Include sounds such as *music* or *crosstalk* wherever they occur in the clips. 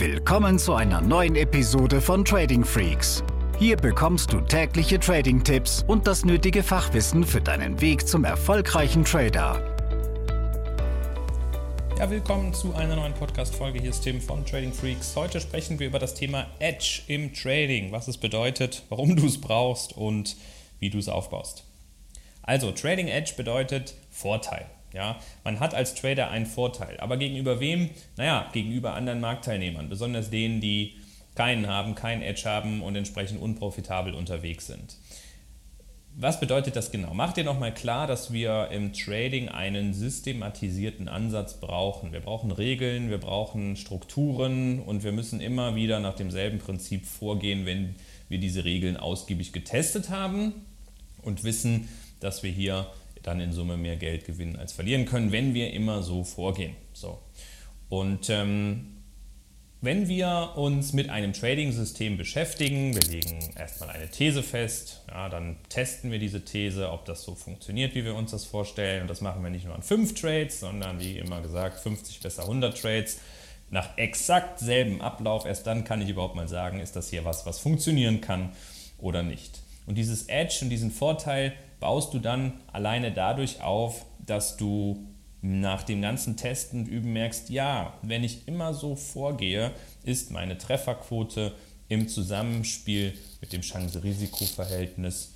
Willkommen zu einer neuen Episode von Trading Freaks. Hier bekommst du tägliche Trading-Tipps und das nötige Fachwissen für deinen Weg zum erfolgreichen Trader. Ja, willkommen zu einer neuen Podcast-Folge. Hier ist Tim von Trading Freaks. Heute sprechen wir über das Thema Edge im Trading, was es bedeutet, warum du es brauchst und wie du es aufbaust. Also, Trading Edge bedeutet Vorteil. Ja, man hat als Trader einen Vorteil, aber gegenüber wem? Naja, gegenüber anderen Marktteilnehmern, besonders denen, die keinen haben, keinen Edge haben und entsprechend unprofitabel unterwegs sind. Was bedeutet das genau? Mach dir nochmal klar, dass wir im Trading einen systematisierten Ansatz brauchen. Wir brauchen Regeln, wir brauchen Strukturen und wir müssen immer wieder nach demselben Prinzip vorgehen, wenn wir diese Regeln ausgiebig getestet haben und wissen, dass wir hier dann in Summe mehr Geld gewinnen als verlieren können, wenn wir immer so vorgehen. So. Und ähm, wenn wir uns mit einem Trading-System beschäftigen, wir legen erstmal eine These fest, ja, dann testen wir diese These, ob das so funktioniert, wie wir uns das vorstellen. Und das machen wir nicht nur an fünf Trades, sondern wie immer gesagt, 50 besser 100 Trades nach exakt selben Ablauf. Erst dann kann ich überhaupt mal sagen, ist das hier was, was funktionieren kann oder nicht. Und dieses Edge und diesen Vorteil baust du dann alleine dadurch auf, dass du nach dem ganzen Testen und Üben merkst, ja, wenn ich immer so vorgehe, ist meine Trefferquote im Zusammenspiel mit dem Chance-Risiko-Verhältnis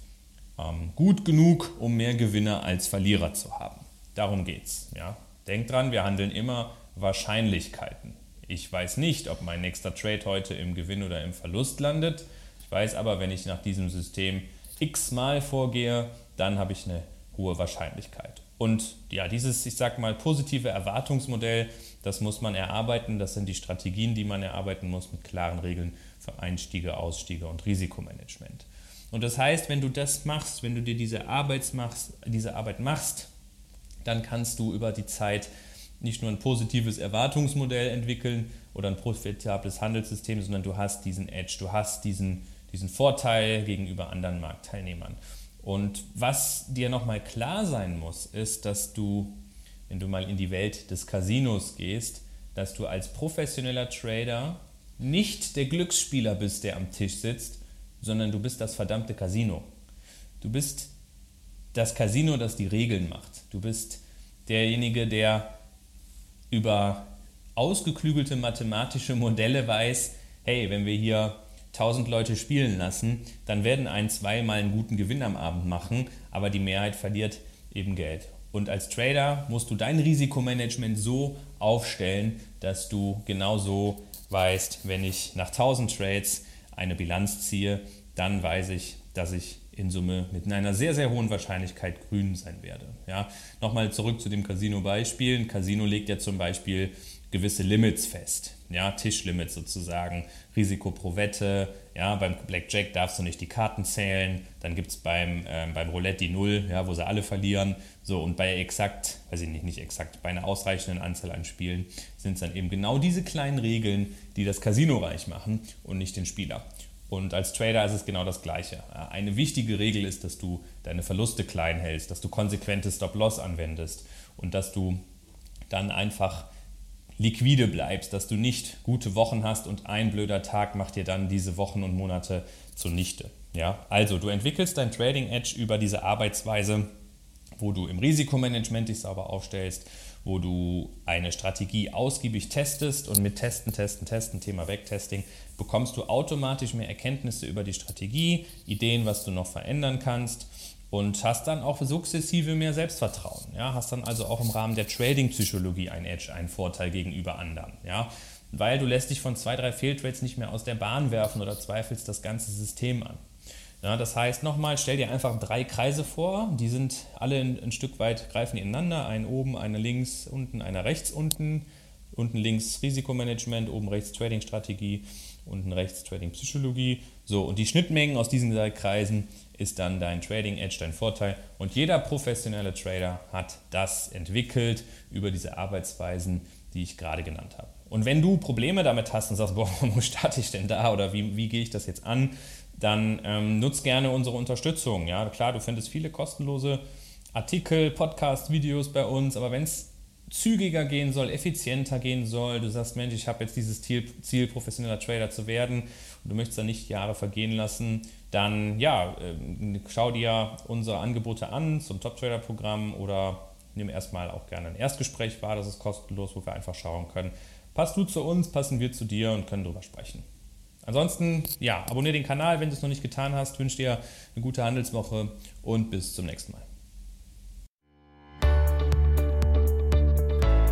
ähm, gut genug, um mehr Gewinner als Verlierer zu haben. Darum geht's. Ja. Denk dran, wir handeln immer Wahrscheinlichkeiten. Ich weiß nicht, ob mein nächster Trade heute im Gewinn oder im Verlust landet. Ich weiß aber, wenn ich nach diesem System x-mal vorgehe, dann habe ich eine hohe Wahrscheinlichkeit. Und ja, dieses, ich sag mal, positive Erwartungsmodell, das muss man erarbeiten. Das sind die Strategien, die man erarbeiten muss mit klaren Regeln für Einstiege, Ausstiege und Risikomanagement. Und das heißt, wenn du das machst, wenn du dir diese Arbeit machst, diese Arbeit machst, dann kannst du über die Zeit nicht nur ein positives Erwartungsmodell entwickeln oder ein profitables Handelssystem, sondern du hast diesen Edge, du hast diesen, diesen Vorteil gegenüber anderen Marktteilnehmern. Und was dir nochmal klar sein muss, ist, dass du, wenn du mal in die Welt des Casinos gehst, dass du als professioneller Trader nicht der Glücksspieler bist, der am Tisch sitzt, sondern du bist das verdammte Casino. Du bist das Casino, das die Regeln macht. Du bist derjenige, der über ausgeklügelte mathematische Modelle weiß, hey, wenn wir hier 1000 Leute spielen lassen, dann werden ein, zweimal einen guten Gewinn am Abend machen, aber die Mehrheit verliert eben Geld. Und als Trader musst du dein Risikomanagement so aufstellen, dass du genauso weißt, wenn ich nach 1000 Trades eine Bilanz ziehe, dann weiß ich, dass ich in Summe mit einer sehr, sehr hohen Wahrscheinlichkeit grün sein werde. Ja, Nochmal zurück zu dem Casino-Beispiel. Ein Casino legt ja zum Beispiel gewisse Limits fest, ja, Tischlimits sozusagen, Risiko pro Wette, ja, beim Blackjack darfst du nicht die Karten zählen, dann gibt es beim, äh, beim Roulette die Null, ja, wo sie alle verlieren, so und bei exakt, weiß ich nicht, nicht exakt, bei einer ausreichenden Anzahl an Spielen sind es dann eben genau diese kleinen Regeln, die das Casino reich machen und nicht den Spieler. Und als Trader ist es genau das Gleiche. Eine wichtige Regel ist, dass du deine Verluste klein hältst, dass du konsequente Stop-Loss anwendest und dass du dann einfach liquide bleibst, dass du nicht gute Wochen hast und ein blöder Tag macht dir dann diese Wochen und Monate zunichte. Ja? Also du entwickelst dein Trading Edge über diese Arbeitsweise, wo du im Risikomanagement dich sauber aufstellst, wo du eine Strategie ausgiebig testest und mit Testen, Testen, Testen, Thema Backtesting, bekommst du automatisch mehr Erkenntnisse über die Strategie, Ideen, was du noch verändern kannst und hast dann auch sukzessive mehr Selbstvertrauen. Ja? Hast dann also auch im Rahmen der Trading-Psychologie ein Edge, einen Vorteil gegenüber anderen. Ja? Weil du lässt dich von zwei, drei Fehltrades nicht mehr aus der Bahn werfen oder zweifelst das ganze System an. Ja, das heißt nochmal, stell dir einfach drei Kreise vor, die sind alle ein, ein Stück weit, greifen ineinander, einen oben, einer links unten, einer rechts unten, unten links Risikomanagement, oben rechts Trading-Strategie, unten rechts Trading-Psychologie. So, und die Schnittmengen aus diesen drei Kreisen ist dann dein Trading Edge, dein Vorteil. Und jeder professionelle Trader hat das entwickelt über diese Arbeitsweisen, die ich gerade genannt habe. Und wenn du Probleme damit hast und sagst, *laughs* boah, wo starte ich denn da oder wie, wie gehe ich das jetzt an, dann ähm, nutz gerne unsere Unterstützung. Ja, klar, du findest viele kostenlose Artikel, Podcast, Videos bei uns, aber wenn es zügiger gehen soll, effizienter gehen soll, du sagst, Mensch, ich habe jetzt dieses Ziel, Ziel, professioneller Trader zu werden und du möchtest da nicht Jahre vergehen lassen, dann ja, ähm, schau dir unsere Angebote an zum Top-Trader-Programm oder nimm erstmal auch gerne ein Erstgespräch wahr, das ist kostenlos, wo wir einfach schauen können, passt du zu uns, passen wir zu dir und können darüber sprechen. Ansonsten, ja, abonniere den Kanal, wenn du es noch nicht getan hast, wünsche dir eine gute Handelswoche und bis zum nächsten Mal.